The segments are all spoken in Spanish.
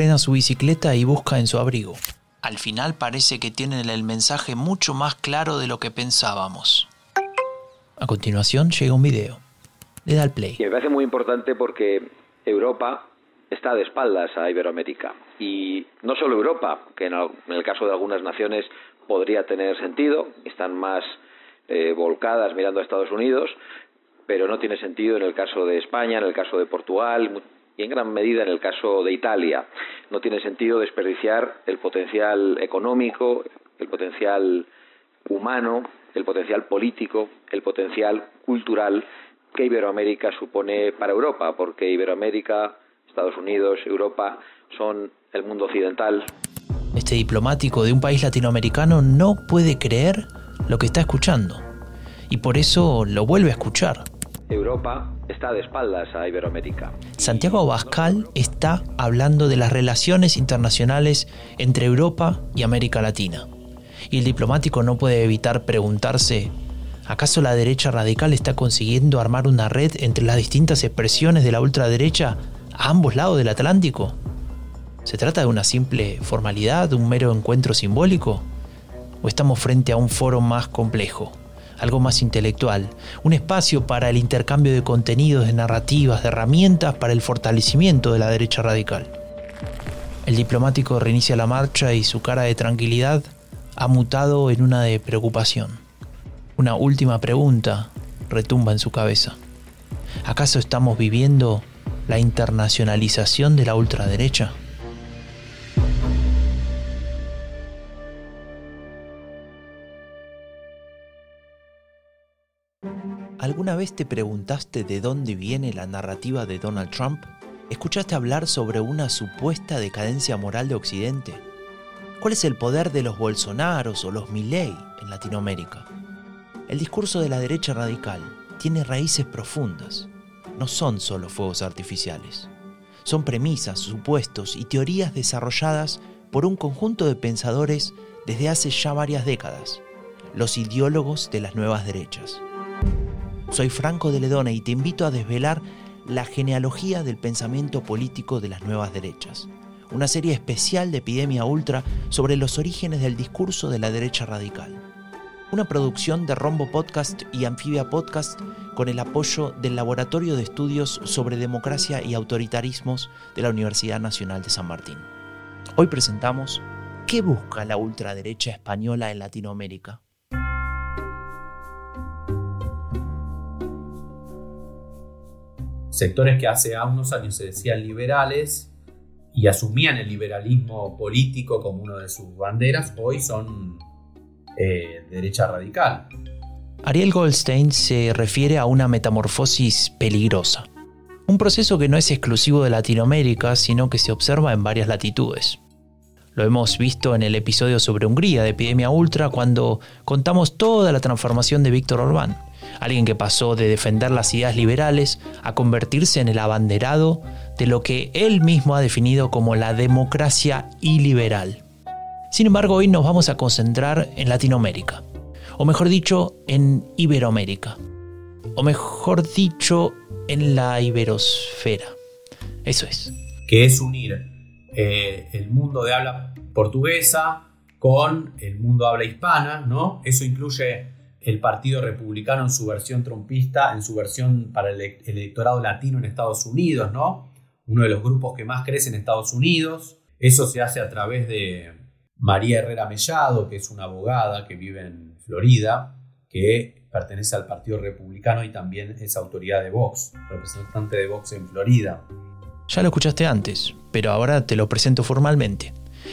frena su bicicleta y busca en su abrigo. Al final parece que tienen el mensaje mucho más claro de lo que pensábamos. A continuación llega un video. Le da el play. Y me parece muy importante porque Europa está de espaldas a Iberoamérica. Y no solo Europa, que en el caso de algunas naciones podría tener sentido, están más eh, volcadas mirando a Estados Unidos, pero no tiene sentido en el caso de España, en el caso de Portugal y en gran medida en el caso de Italia. No tiene sentido desperdiciar el potencial económico, el potencial humano, el potencial político, el potencial cultural que Iberoamérica supone para Europa, porque Iberoamérica, Estados Unidos, Europa son el mundo occidental. Este diplomático de un país latinoamericano no puede creer lo que está escuchando y por eso lo vuelve a escuchar. Europa está de espaldas a Iberoamérica. Santiago Abascal está hablando de las relaciones internacionales entre Europa y América Latina. Y el diplomático no puede evitar preguntarse, ¿acaso la derecha radical está consiguiendo armar una red entre las distintas expresiones de la ultraderecha a ambos lados del Atlántico? ¿Se trata de una simple formalidad, un mero encuentro simbólico? ¿O estamos frente a un foro más complejo, algo más intelectual, un espacio para el intercambio de contenidos, de narrativas, de herramientas para el fortalecimiento de la derecha radical? El diplomático reinicia la marcha y su cara de tranquilidad ha mutado en una de preocupación. Una última pregunta retumba en su cabeza. ¿Acaso estamos viviendo la internacionalización de la ultraderecha? ¿Alguna vez te preguntaste de dónde viene la narrativa de Donald Trump? ¿Escuchaste hablar sobre una supuesta decadencia moral de Occidente? ¿Cuál es el poder de los Bolsonaros o los Milley en Latinoamérica? El discurso de la derecha radical tiene raíces profundas. No son solo fuegos artificiales. Son premisas, supuestos y teorías desarrolladas por un conjunto de pensadores desde hace ya varias décadas, los ideólogos de las nuevas derechas. Soy Franco de Ledona y te invito a desvelar la genealogía del pensamiento político de las nuevas derechas una serie especial de Epidemia Ultra sobre los orígenes del discurso de la derecha radical. Una producción de Rombo Podcast y Anfibia Podcast con el apoyo del Laboratorio de Estudios sobre Democracia y Autoritarismos de la Universidad Nacional de San Martín. Hoy presentamos ¿Qué busca la ultraderecha española en Latinoamérica? Sectores que hace unos años se decían liberales y asumían el liberalismo político como una de sus banderas, hoy son eh, derecha radical. Ariel Goldstein se refiere a una metamorfosis peligrosa, un proceso que no es exclusivo de Latinoamérica, sino que se observa en varias latitudes. Lo hemos visto en el episodio sobre Hungría de Epidemia Ultra cuando contamos toda la transformación de Víctor Orbán, alguien que pasó de defender las ideas liberales a convertirse en el abanderado de lo que él mismo ha definido como la democracia iliberal. Sin embargo, hoy nos vamos a concentrar en Latinoamérica, o mejor dicho, en Iberoamérica, o mejor dicho, en la iberosfera. Eso es. Que es unir eh, el mundo de habla portuguesa con el mundo de habla hispana, ¿no? Eso incluye el Partido Republicano en su versión trompista, en su versión para el electorado latino en Estados Unidos, ¿no? uno de los grupos que más crece en Estados Unidos. Eso se hace a través de María Herrera Mellado, que es una abogada que vive en Florida, que pertenece al Partido Republicano y también es autoridad de Vox, representante de Vox en Florida. Ya lo escuchaste antes, pero ahora te lo presento formalmente.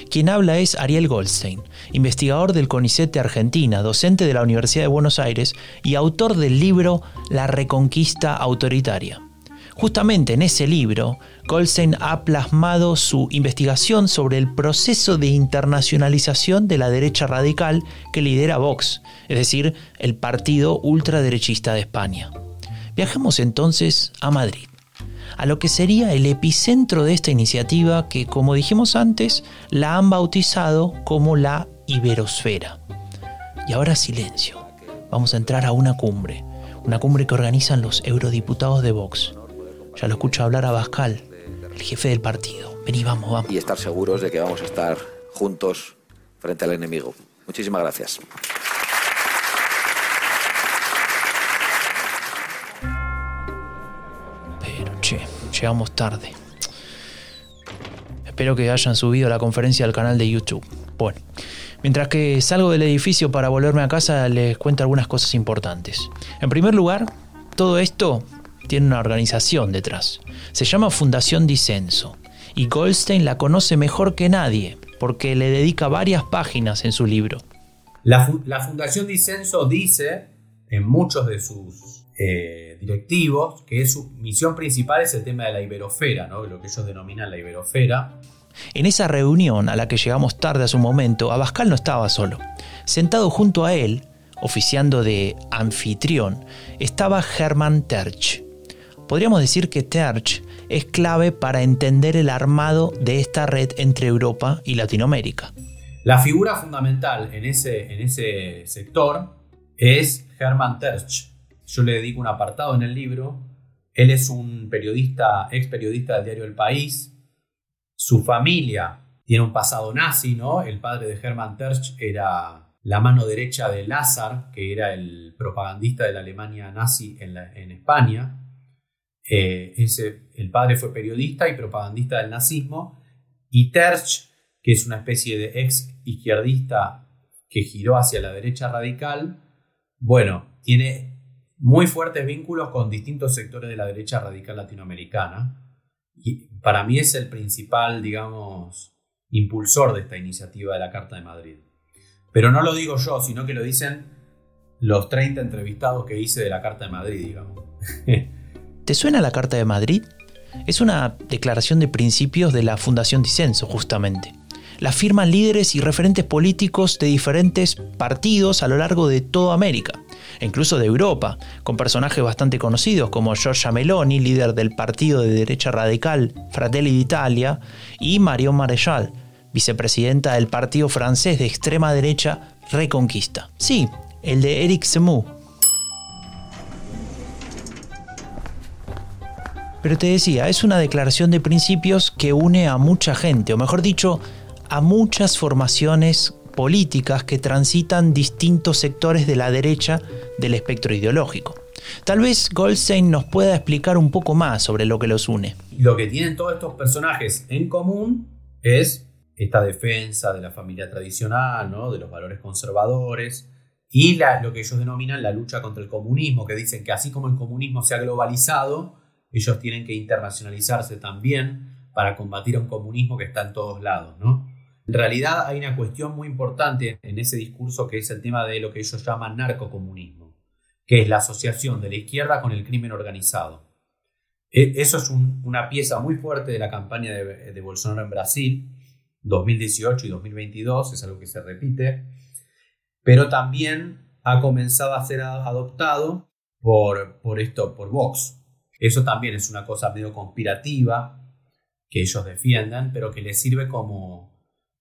Quien habla es Ariel Goldstein, investigador del CONICET Argentina, docente de la Universidad de Buenos Aires y autor del libro La Reconquista Autoritaria. Justamente en ese libro, Goldstein ha plasmado su investigación sobre el proceso de internacionalización de la derecha radical que lidera Vox, es decir, el partido ultraderechista de España. Viajemos entonces a Madrid, a lo que sería el epicentro de esta iniciativa que, como dijimos antes, la han bautizado como la Iberosfera. Y ahora silencio, vamos a entrar a una cumbre, una cumbre que organizan los eurodiputados de Vox ya lo escucho hablar a Bascal, el jefe del partido. Vení, vamos, vamos. Y estar seguros de que vamos a estar juntos frente al enemigo. Muchísimas gracias. Llegamos tarde. Espero que hayan subido la conferencia al canal de YouTube. Bueno, mientras que salgo del edificio para volverme a casa, les cuento algunas cosas importantes. En primer lugar, todo esto tiene una organización detrás. Se llama Fundación Disenso. Y Goldstein la conoce mejor que nadie, porque le dedica varias páginas en su libro. La, Fundación Disenso dice en muchos de sus eh, directivos que su misión principal es el tema de la iberosfera, ¿no? lo que ellos denominan la iberosfera. En esa reunión a la que llegamos tarde a su momento, Abascal no estaba solo. Sentado junto a él, oficiando de anfitrión, estaba Hermann Terch. Podríamos decir que Terch es clave para entender el armado de esta red entre Europa y Latinoamérica. La figura fundamental en ese, en ese sector es Hermann Terch. Yo le dedico un apartado en el libro. Él es un periodista, ex periodista del diario El País. Su familia tiene un pasado nazi, ¿no? El padre de Hermann Terch era la mano derecha de Lazar, que era el propagandista de la Alemania nazi en, España. Eh, el padre fue periodista y propagandista del nazismo, y Terch, que es una especie de ex izquierdista que giró hacia la derecha radical, bueno, tiene muy fuertes vínculos con distintos sectores de la derecha radical latinoamericana, y para mí es el principal, digamos, impulsor de esta iniciativa de la Carta de Madrid. Pero no lo digo yo, sino que lo dicen los 30 entrevistados que hice de la Carta de Madrid, digamos. ¿Te suena la Carta de Madrid? Es una declaración de principios de la Fundación Disenso, justamente. La firman líderes y referentes políticos de diferentes partidos a lo largo de toda América, e incluso de Europa, con personajes bastante conocidos como Giorgia Meloni, líder del partido de derecha radical Fratelli d'Italia, y Marion Maréchal, vicepresidenta del partido francés de extrema derecha Reconquista. Sí, el de Eric Zemmour, Pero te decía, es una declaración de principios que une a mucha gente, o mejor dicho, a muchas formaciones políticas que transitan distintos sectores de la derecha del espectro ideológico. Tal vez Goldstein nos pueda explicar un poco más sobre lo que los une. Lo que tienen todos estos personajes en común es esta defensa de la familia tradicional, ¿no? de los valores conservadores, y lo que ellos denominan la lucha contra el comunismo, que dicen que así como el comunismo se ha globalizado, ellos tienen que internacionalizarse también para combatir a un comunismo que está en todos lados, ¿no? En realidad hay una cuestión muy importante en ese discurso que es el tema de lo que ellos llaman narcocomunismo, que es la asociación de la izquierda con el crimen organizado. E, eso es una pieza muy fuerte de la campaña de, de, Bolsonaro en Brasil, 2018 y 2022, es algo que se repite, pero también ha comenzado a ser adoptado por, por esto, por Vox, eso también es una cosa medio conspirativa que ellos defiendan, pero que les sirve como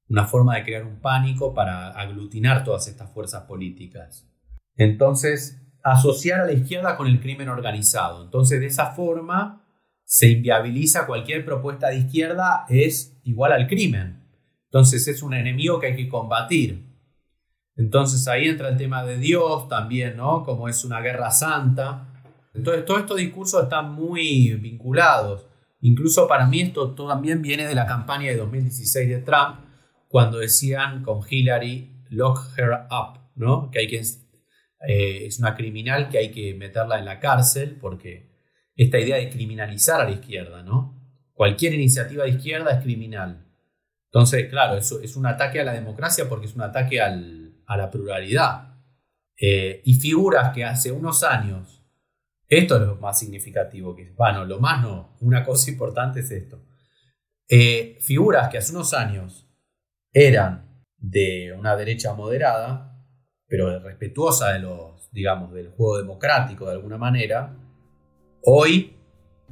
una forma de crear un pánico para aglutinar todas estas fuerzas políticas. Entonces, asociar a la izquierda con el crimen organizado. Entonces, de esa forma se inviabiliza cualquier propuesta de izquierda es igual al crimen. Entonces, es un enemigo que hay que combatir. Entonces, ahí entra el tema de Dios también, ¿no? Como es una guerra santa. Entonces, todos estos discursos están muy vinculados. Incluso para mí esto también viene de la campaña de 2016 de Trump, cuando decían con Hillary, lock her up, ¿no? Que hay que, eh, es una criminal que hay que meterla en la cárcel, porque esta idea de criminalizar a la izquierda, ¿no? Cualquier iniciativa de izquierda es criminal. Entonces, claro, eso es un ataque a la democracia porque es un ataque a la pluralidad. Eh, y figuras que hace unos años esto es lo más significativo. Que, bueno, lo más no. Una cosa importante es esto. Eh, figuras que hace unos años eran de una derecha moderada, pero respetuosa de los, digamos, del juego democrático de alguna manera, hoy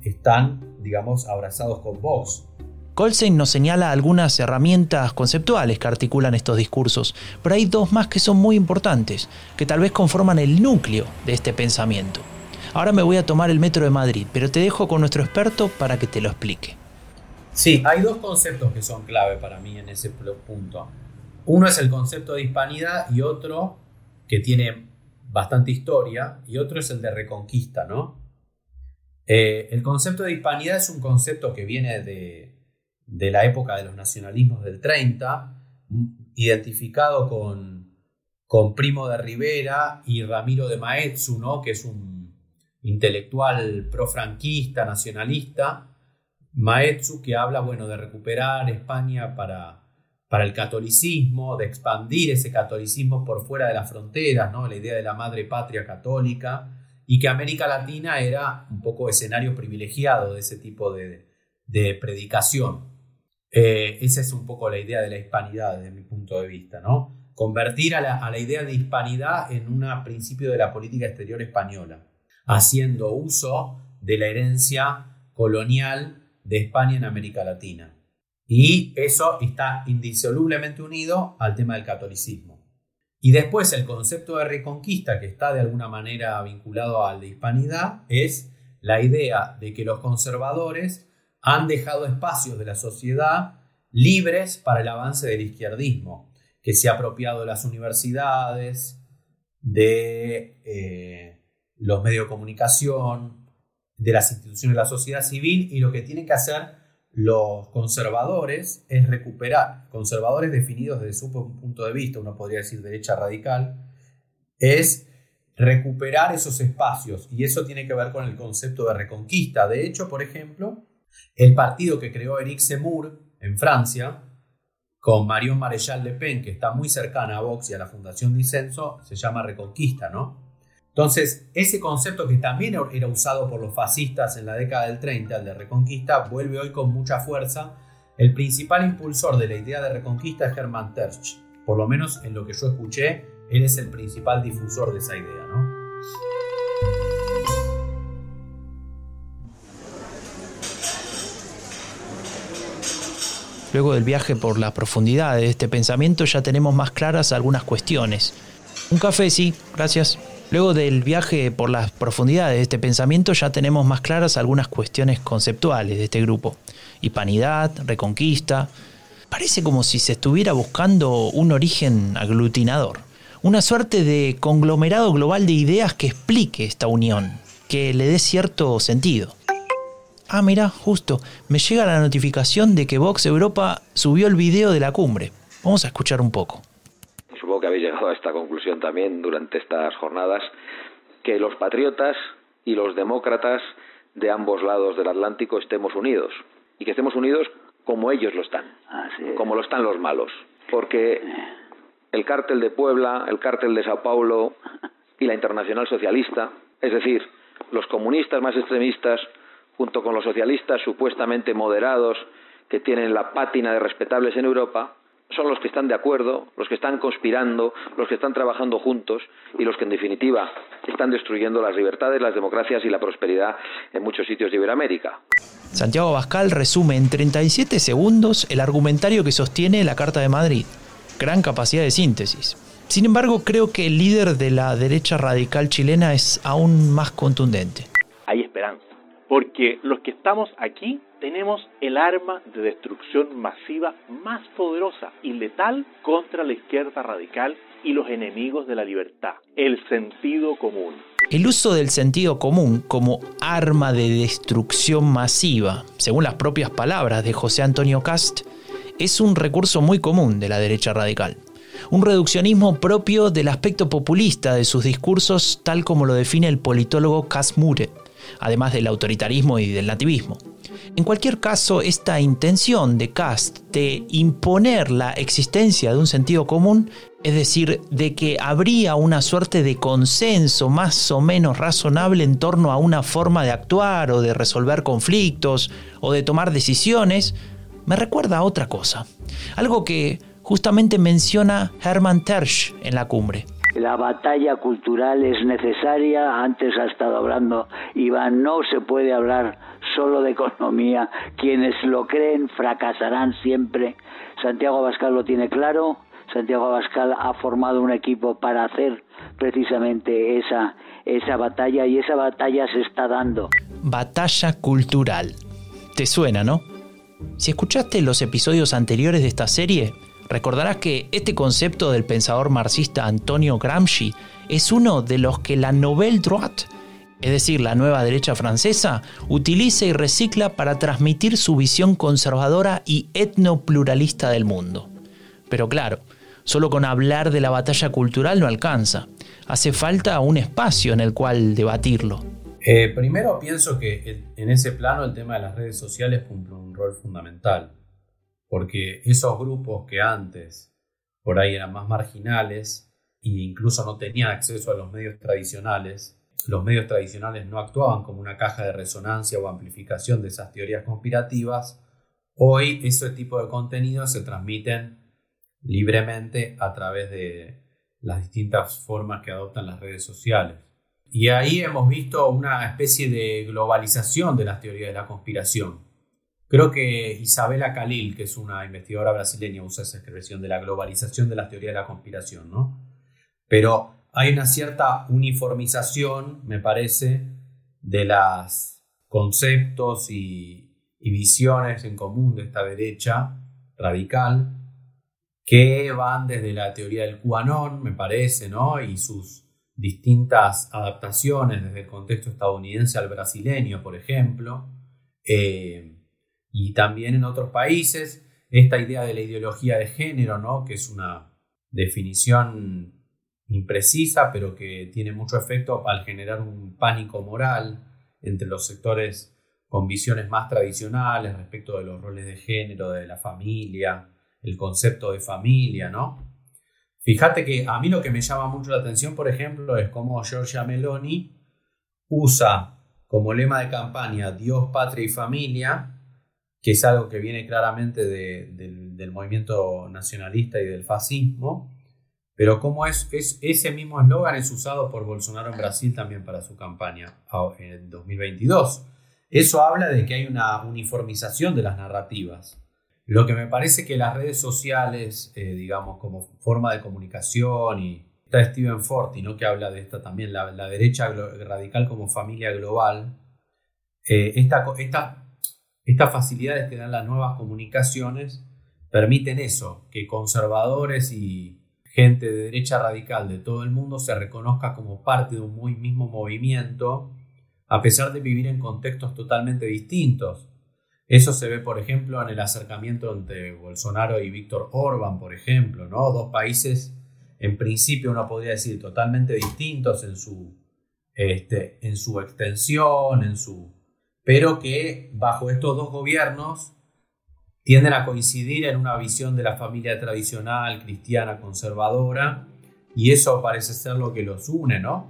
están, digamos, abrazados con Vox. Colsein nos señala algunas herramientas conceptuales que articulan estos discursos, pero hay dos más que son muy importantes, que tal vez conforman el núcleo de este pensamiento. Ahora me voy a tomar el metro de Madrid, pero te dejo con nuestro experto para que te lo explique. Sí, hay dos conceptos que son clave para mí en ese punto. Uno es el concepto de hispanidad y otro que tiene bastante historia y otro es el de reconquista, ¿no? Eh, el concepto de hispanidad es un concepto que viene de, de la época de los nacionalismos del 30, identificado con, con Primo de Rivera y Ramiro de Maeztu, ¿no? que es un intelectual profranquista, nacionalista. Maeztu que habla bueno, de recuperar España para, para el catolicismo, de expandir ese catolicismo por fuera de las fronteras, ¿no? la idea de la madre patria católica, y que América Latina era un poco escenario privilegiado de ese tipo de, de predicación. Eh, esa es un poco la idea de la hispanidad desde mi punto de vista, ¿no? Convertir a la, idea de hispanidad en un principio de la política exterior española, haciendo uso de la herencia colonial de España en América Latina. Y eso está indisolublemente unido al tema del catolicismo. Y después el concepto de reconquista, que está de alguna manera vinculado al de hispanidad, es la idea de que los conservadores han dejado espacios de la sociedad libres para el avance del izquierdismo, que se ha apropiado de las universidades, de eh, los medios de comunicación, de las instituciones de la sociedad civil y lo que tienen que hacer los conservadores es recuperar, conservadores definidos desde su punto de vista, uno podría decir derecha radical, es recuperar esos espacios y eso tiene que ver con el concepto de reconquista. De hecho, por ejemplo, el partido que creó Eric Zemmour en Francia, con Marion Marechal Le Pen, que está muy cercana a Vox y a la Fundación Disenso, se llama Reconquista, ¿no? Entonces, ese concepto que también era usado por los fascistas en la década del 30, el de Reconquista, vuelve hoy con mucha fuerza. El principal impulsor de la idea de Reconquista es Hermann Tersch. Por lo menos en lo que yo escuché, él es el principal difusor de esa idea, ¿no? Luego del viaje por la profundidad de este pensamiento ya tenemos más claras algunas cuestiones. Un café, sí, gracias. Luego del viaje por las profundidades de este pensamiento ya tenemos más claras algunas cuestiones conceptuales de este grupo. Hispanidad, reconquista. Parece como si se estuviera buscando un origen aglutinador. Una suerte de conglomerado global de ideas que explique esta unión, que le dé cierto sentido. Ah, mira, justo, me llega la notificación de que Vox Europa subió el video de la cumbre. Vamos a escuchar un poco. Supongo que habéis llegado a esta conclusión también durante estas jornadas, que los patriotas y los demócratas de ambos lados del Atlántico estemos unidos. Y que estemos unidos como ellos lo están, como lo están los malos. Porque el cártel de Puebla, el cártel de Sao Paulo y la Internacional Socialista, es decir, los comunistas más extremistas, junto con los socialistas supuestamente moderados que tienen la pátina de respetables en Europa, son los que están de acuerdo, los que están conspirando, los que están trabajando juntos y los que en definitiva están destruyendo las libertades, las democracias y la prosperidad en muchos sitios de Iberoamérica. Santiago Bascal resume en 37 segundos el argumentario que sostiene la Carta de Madrid. Gran capacidad de síntesis. Sin embargo, creo que el líder de la derecha radical chilena es aún más contundente. Hay esperanza porque los que estamos aquí tenemos el arma de destrucción masiva más poderosa y letal contra la izquierda radical y los enemigos de la libertad, el sentido común. El uso del sentido común como arma de destrucción masiva, según las propias palabras de José Antonio Cast, es un recurso muy común de la derecha radical. Un reduccionismo propio del aspecto populista de sus discursos, tal como lo define el politólogo Cast Mure además del autoritarismo y del nativismo. En cualquier caso, esta intención de Cast de imponer la existencia de un sentido común, es decir, de que habría una suerte de consenso más o menos razonable en torno a una forma de actuar o de resolver conflictos o de tomar decisiones, me recuerda a otra cosa, algo que justamente menciona Hermann Tersch en la cumbre la batalla cultural es necesaria. Antes ha estado hablando Iván, no se puede hablar solo de economía. Quienes lo creen fracasarán siempre. Santiago Abascal lo tiene claro. Santiago Abascal ha formado un equipo para hacer precisamente esa, esa batalla y esa batalla se está dando. Batalla cultural. ¿Te suena, no? Si escuchaste los episodios anteriores de esta serie, recordarás que este concepto del pensador marxista Antonio Gramsci es uno de los que la Nouvelle Droite, es decir, la nueva derecha francesa, utiliza y recicla para transmitir su visión conservadora y etnopluralista del mundo. Pero claro, solo con hablar de la batalla cultural no alcanza. Hace falta un espacio en el cual debatirlo. Eh, primero pienso que en ese plano el tema de las redes sociales cumple un rol fundamental, porque esos grupos que antes por ahí eran más marginales e incluso no tenían acceso a los medios tradicionales, los medios tradicionales no actuaban como una caja de resonancia o amplificación de esas teorías conspirativas, hoy ese tipo de contenidos se transmiten libremente a través de las distintas formas que adoptan las redes sociales. Y ahí hemos visto una especie de globalización de las teorías de la conspiración. Creo que Isabela Khalil, que es una investigadora brasileña, usa esa expresión de la globalización de las teorías de la conspiración, ¿no? Pero hay una cierta uniformización, me parece, de los conceptos y, visiones en común de esta derecha radical, que van desde la teoría del QAnon, me parece, ¿no? Y sus distintas adaptaciones desde el contexto estadounidense al brasileño, por ejemplo, eh, y también en otros países, esta idea de la ideología de género, ¿no? que es una definición imprecisa, pero que tiene mucho efecto al generar un pánico moral entre los sectores con visiones más tradicionales respecto de los roles de género, de la familia, el concepto de familia, ¿no? Fíjate que a mí lo que me llama mucho la atención, por ejemplo, es cómo Giorgia Meloni usa como lema de campaña Dios, patria y familia, que es algo que viene claramente del, movimiento nacionalista y del fascismo, pero cómo es, es ese mismo eslogan es usado por Bolsonaro en Brasil también para su campaña en 2022. Eso habla de que hay una uniformización de las narrativas. Lo que me parece que las redes sociales, eh, digamos, como forma de comunicación, y está Steven Forti, ¿no? que habla de esta también, la, derecha radical como familia global, eh, estas facilidades que dan las nuevas comunicaciones permiten eso, que conservadores y gente de derecha radical de todo el mundo se reconozca como parte de un muy mismo movimiento, a pesar de vivir en contextos totalmente distintos. Eso se ve, por ejemplo, en el acercamiento entre Bolsonaro y Víctor Orban, por ejemplo, ¿no? Dos países, en principio uno podría decir, totalmente distintos en su, este, en su extensión, en su, pero que bajo estos dos gobiernos tienden a coincidir en una visión de la familia tradicional, cristiana, conservadora, y eso parece ser lo que los une, ¿no?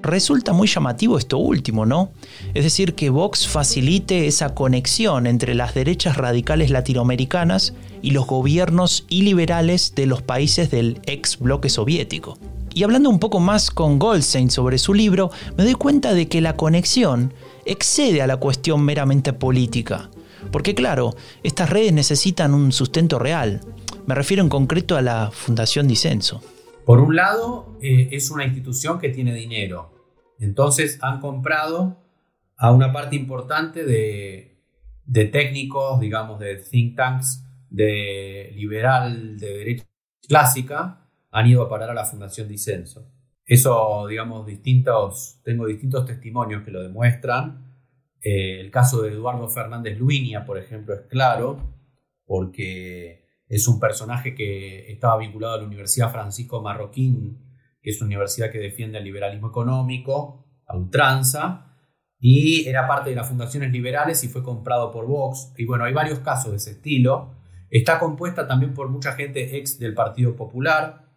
Resulta muy llamativo esto último, ¿no? Es decir, que Vox facilite esa conexión entre las derechas radicales latinoamericanas y los gobiernos iliberales de los países del ex bloque soviético. Y hablando un poco más con Goldstein sobre su libro, me doy cuenta de que la conexión excede a la cuestión meramente política. Porque claro, estas redes necesitan un sustento real. Me refiero en concreto a la Fundación Disenso. Por un lado, eh, es una institución que tiene dinero. Entonces han comprado a una parte importante de, técnicos, digamos, de think tanks de liberal, de derecha clásica, han ido a parar a la Fundación Disenso. Eso, digamos, distintos, tengo distintos testimonios que lo demuestran. Eh, el caso de Eduardo Fernández Luinia, por ejemplo, es claro, porque es un personaje que estaba vinculado a la Universidad Francisco Marroquín, que es una universidad que defiende el liberalismo económico a ultranza, y era parte de las fundaciones liberales y fue comprado por Vox. Y bueno, hay varios casos de ese estilo. Está compuesta también por mucha gente ex del Partido Popular.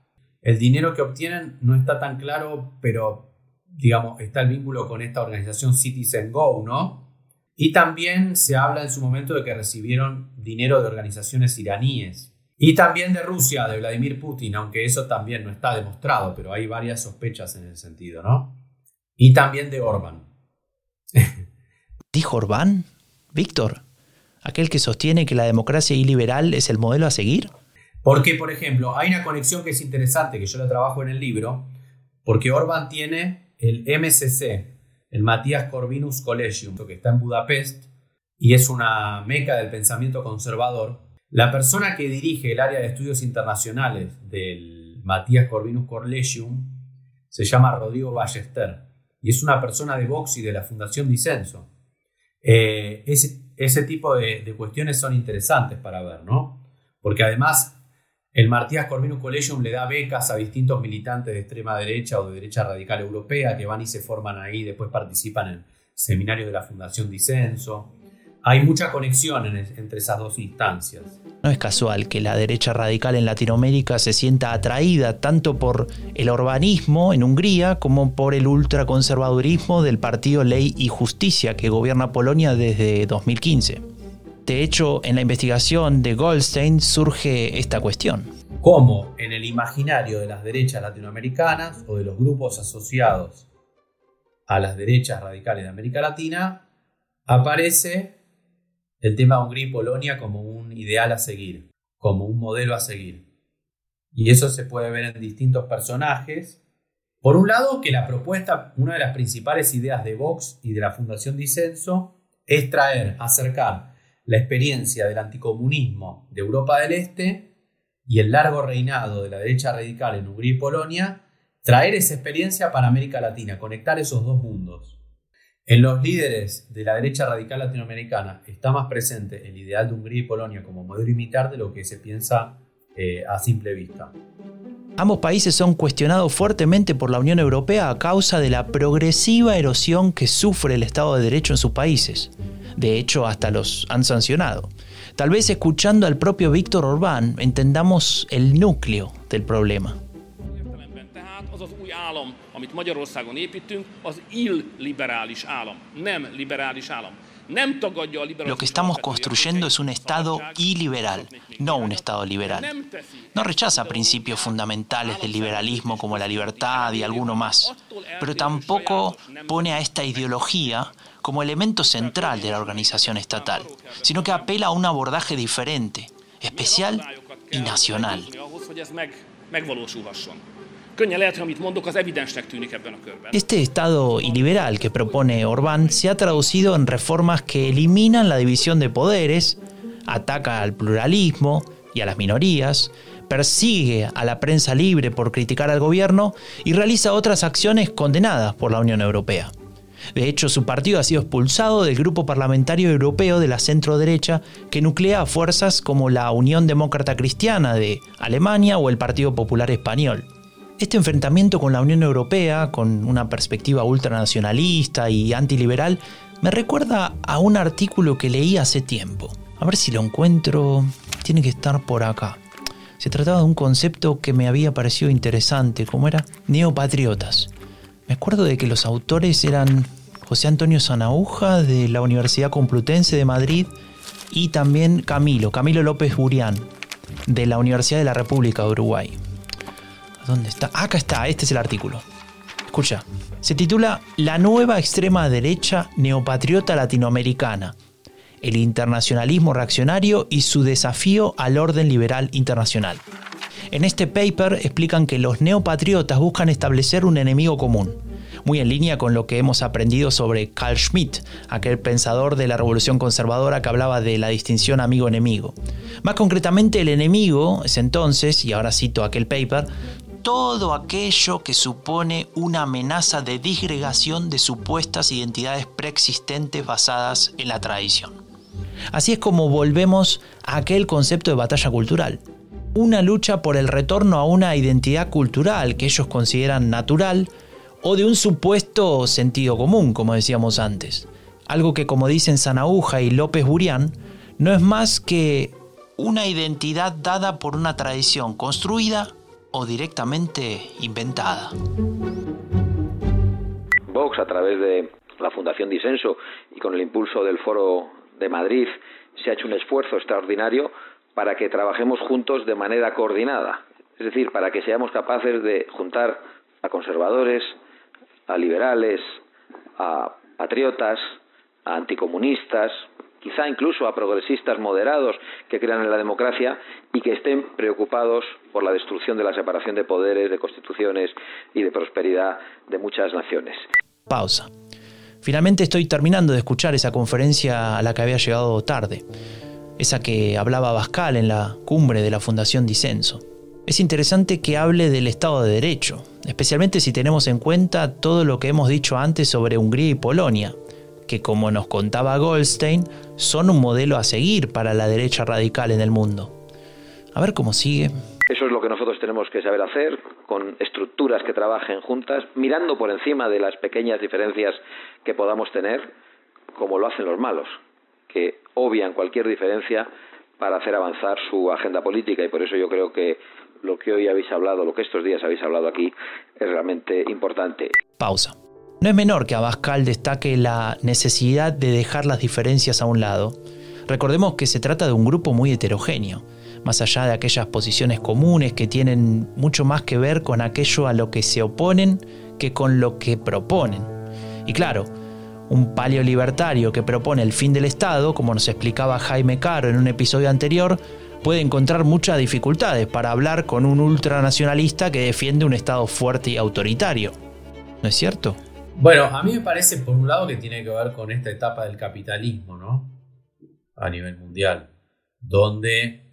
El dinero que obtienen no está tan claro, pero digamos, está el vínculo con esta organización Citizen Go, ¿no? Y también se habla en su momento de que recibieron dinero de organizaciones iraníes. Y también de Rusia, de Vladimir Putin, aunque eso también no está demostrado, pero hay varias sospechas en el sentido, ¿no? Y también de Orbán. ¿Dijo Orbán? Víctor, aquel que sostiene que la democracia iliberal es el modelo a seguir. Porque, por ejemplo, hay una conexión que es interesante, que yo la trabajo en el libro, porque Orbán tiene el MCC, el Matías Corvinus Collegium, que está en Budapest, y es una meca del pensamiento conservador, la persona que dirige el área de estudios internacionales del Matías Corvinus Collegium se llama Rodrigo Ballester y es una persona de Vox y de la Fundación Disenso. Eh, ese, tipo de, de, cuestiones son interesantes para ver, ¿no? Porque además el Matías Corvinus Collegium le da becas a distintos militantes de extrema derecha o de derecha radical europea que van y se forman ahí, después participan en seminarios de la Fundación Disenso hay mucha conexión entre esas dos instancias. No es casual que la derecha radical en Latinoamérica se sienta atraída tanto por el urbanismo en Hungría como por el ultraconservadurismo del partido Ley y Justicia que gobierna Polonia desde 2015. De hecho, en la investigación de Goldstein surge esta cuestión. ¿Cómo en el imaginario de las derechas latinoamericanas o de los grupos asociados a las derechas radicales de América Latina aparece el tema Hungría y Polonia como un ideal a seguir, como un modelo a seguir. Y eso se puede ver en distintos personajes. Por un lado, que la propuesta, una de las principales ideas de Vox y de la Fundación Disenso, es traer, acercar la experiencia del anticomunismo de Europa del Este y el largo reinado de la derecha radical en Hungría y Polonia, traer esa experiencia para América Latina, conectar esos dos mundos. En los líderes de la derecha radical latinoamericana está más presente el ideal de Hungría y Polonia como modelo imitar de lo que se piensa eh, a simple vista. Ambos países son cuestionados fuertemente por la Unión Europea a causa de la progresiva erosión que sufre el Estado de Derecho en sus países. De hecho, hasta los han sancionado. Tal vez escuchando al propio Víctor Orbán entendamos el núcleo del problema. Lo que estamos construyendo es un Estado iliberal, no un Estado liberal. No rechaza principios fundamentales del liberalismo como la libertad y alguno más, pero tampoco pone a esta ideología como elemento central de la organización estatal, sino que apela a un abordaje diferente, especial y nacional. Este Estado iliberal que propone Orbán se ha traducido en reformas que eliminan la división de poderes, ataca al pluralismo y a las minorías, persigue a la prensa libre por criticar al gobierno y realiza otras acciones condenadas por la Unión Europea. De hecho, su partido ha sido expulsado del grupo parlamentario europeo de la centro derecha que nuclea fuerzas como la Unión Demócrata Cristiana de Alemania o el Partido Popular Español. Este enfrentamiento con la Unión Europea, con una perspectiva ultranacionalista y antiliberal, me recuerda a un artículo que leí hace tiempo. A ver si lo encuentro. Tiene que estar por acá. Se trataba de un concepto que me había parecido interesante, como era neopatriotas. Me acuerdo de que los autores eran José Antonio Zanauja de la Universidad Complutense de Madrid y también Camilo, Camilo López Burián de la Universidad de la República de Uruguay. ¿Dónde está? Acá está, este es el artículo. Escucha, se titula La nueva extrema derecha neopatriota latinoamericana, el internacionalismo reaccionario y su desafío al orden liberal internacional. En este paper explican que los neopatriotas buscan establecer un enemigo común, muy en línea con lo que hemos aprendido sobre Carl Schmitt, aquel pensador de la revolución conservadora que hablaba de la distinción amigo-enemigo. Más concretamente, el enemigo es entonces, y ahora cito aquel paper, todo aquello que supone una amenaza de disgregación de supuestas identidades preexistentes basadas en la tradición. Así es como volvemos a aquel concepto de batalla cultural. Una lucha por el retorno a una identidad cultural que ellos consideran natural o de un supuesto sentido común, como decíamos antes. Algo que, como dicen Sanauja y López Burián, no es más que una identidad dada por una tradición construida o directamente inventada. Vox, a través de la Fundación Disenso y con el impulso del Foro de Madrid, se ha hecho un esfuerzo extraordinario para que trabajemos juntos de manera coordinada. Es decir, para que seamos capaces de juntar a conservadores, a liberales, a patriotas, a anticomunistas, quizá incluso a progresistas moderados que crean en la democracia y que estén preocupados por la destrucción de la separación de poderes, de constituciones y de prosperidad de muchas naciones. Pausa. Finalmente estoy terminando de escuchar esa conferencia a la que había llegado tarde, esa que hablaba Bascal en la cumbre de la Fundación Disenso. Es interesante que hable del Estado de Derecho, especialmente si tenemos en cuenta todo lo que hemos dicho antes sobre Hungría y Polonia, que como nos contaba Goldstein, son un modelo a seguir para la derecha radical en el mundo. A ver cómo sigue. Eso es lo que nosotros tenemos que saber hacer, con estructuras que trabajen juntas, mirando por encima de las pequeñas diferencias que podamos tener, como lo hacen los malos, que obvian cualquier diferencia para hacer avanzar su agenda política y por eso yo creo que lo que hoy habéis hablado, lo que estos días habéis hablado aquí, es realmente importante. Pausa. No es menor que Abascal destaque la necesidad de dejar las diferencias a un lado. Recordemos que se trata de un grupo muy heterogéneo, más allá de aquellas posiciones comunes que tienen mucho más que ver con aquello a lo que se oponen que con lo que proponen. Y claro, un paleolibertario que propone el fin del Estado, como nos explicaba Jaime Caro en un episodio anterior, puede encontrar muchas dificultades para hablar con un ultranacionalista que defiende un Estado fuerte y autoritario. ¿No es cierto? Bueno, a mí me parece, por un lado, que tiene que ver con esta etapa del capitalismo, ¿no? A nivel mundial, donde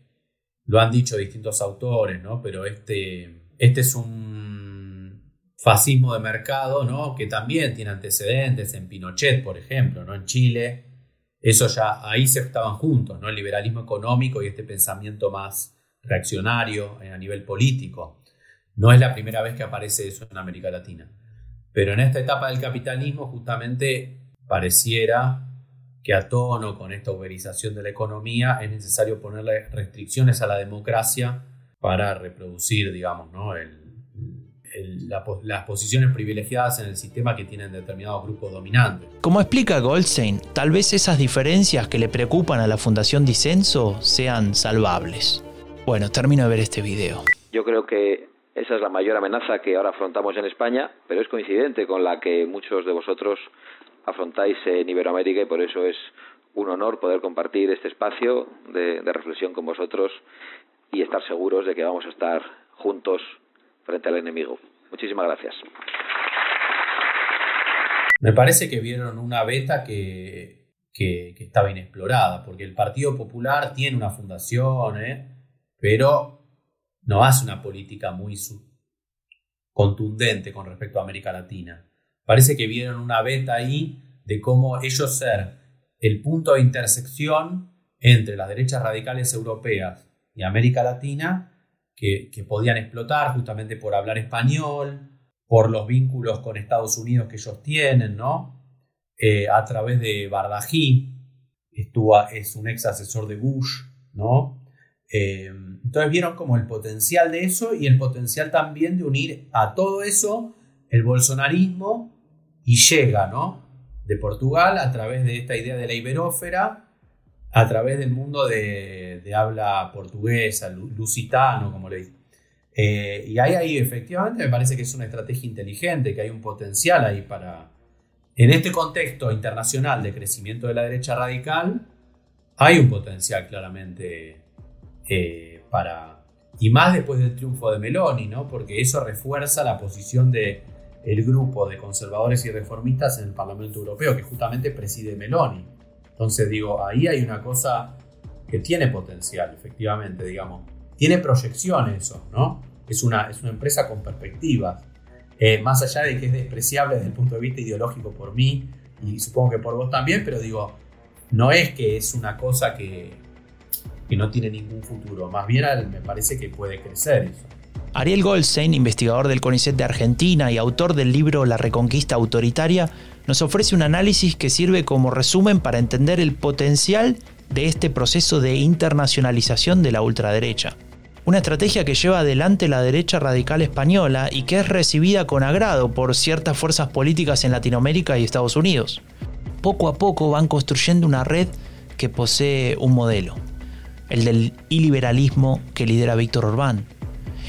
lo han dicho distintos autores, ¿no? Pero este, este es un fascismo de mercado, ¿no? Que también tiene antecedentes en Pinochet, por ejemplo, ¿no? En Chile, eso ya, ahí se estaban juntos, ¿no? El liberalismo económico y este pensamiento más reaccionario a nivel político. No es la primera vez que aparece eso en América Latina. Pero en esta etapa del capitalismo justamente pareciera que a tono con esta uberización de la economía es necesario ponerle restricciones a la democracia para reproducir, digamos, ¿no? las posiciones privilegiadas en el sistema que tienen determinados grupos dominantes. Como explica Goldstein, tal vez esas diferencias que le preocupan a la Fundación Disenso sean salvables. Bueno, termino de ver este video. Yo creo que esa es la mayor amenaza que ahora afrontamos en España, pero es coincidente con la que muchos de vosotros afrontáis en Iberoamérica y por eso es un honor poder compartir este espacio de, reflexión con vosotros y estar seguros de que vamos a estar juntos frente al enemigo. Muchísimas gracias. Me parece que vieron una beta que, que, estaba inexplorada, porque el Partido Popular tiene una fundación, ¿eh? pero no hace una política muy contundente con respecto a América Latina. Parece que vieron una beta ahí de cómo ellos ser el punto de intersección entre las derechas radicales europeas y América Latina que, podían explotar justamente por hablar español, por los vínculos con Estados Unidos que ellos tienen, ¿no? Eh, a través de Bardají, estuvo, es un ex asesor de Bush, ¿no? Eh, entonces vieron como el potencial de eso y el potencial también de unir a todo eso el bolsonarismo y llega, ¿no? De Portugal a través de esta idea de la iberófera a través del mundo de, habla portuguesa, lusitano, como le dicen. Eh, y ahí, ahí efectivamente me parece que es una estrategia inteligente, que hay un potencial ahí para... En este contexto internacional de crecimiento de la derecha radical, hay un potencial claramente eh. Y más después del triunfo de Meloni, ¿no? Porque eso refuerza la posición de grupo de conservadores y reformistas en el Parlamento Europeo, que justamente preside Meloni. Entonces digo, ahí hay una cosa que tiene potencial, efectivamente, digamos. Tiene proyección eso, ¿no? Es una, es una empresa con perspectivas. Eh, más allá de que es despreciable desde el punto de vista ideológico por mí y supongo que por vos también, pero digo, no es que es una cosa que, que no tiene ningún futuro, más bien me parece que puede crecer. Ariel Goldstein, investigador del CONICET de Argentina y autor del libro La Reconquista Autoritaria, nos ofrece un análisis que sirve como resumen para entender el potencial de este proceso de internacionalización de la ultraderecha. Una estrategia que lleva adelante la derecha radical española y que es recibida con agrado por ciertas fuerzas políticas en Latinoamérica y Estados Unidos. Poco a poco van construyendo una red que posee un modelo, el del iliberalismo que lidera Víctor Orbán,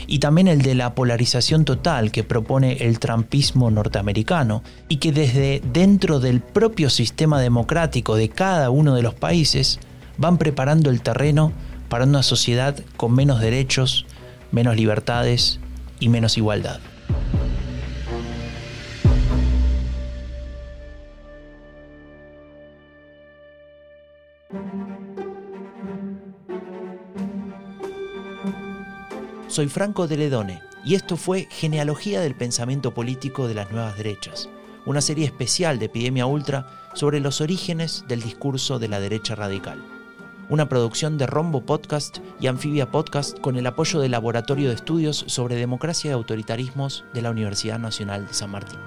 y también el de la polarización total que propone el trumpismo norteamericano y que desde dentro del propio sistema democrático de cada uno de los países van preparando el terreno para una sociedad con menos derechos, menos libertades y menos igualdad. Soy Franco de Ledone y esto fue Genealogía del Pensamiento Político de las Nuevas Derechas, una serie especial de Epidemia Ultra sobre los orígenes del discurso de la derecha radical. Una producción de Rombo Podcast y Anfibia Podcast con el apoyo del Laboratorio de Estudios sobre Democracia y Autoritarismos de la Universidad Nacional de San Martín.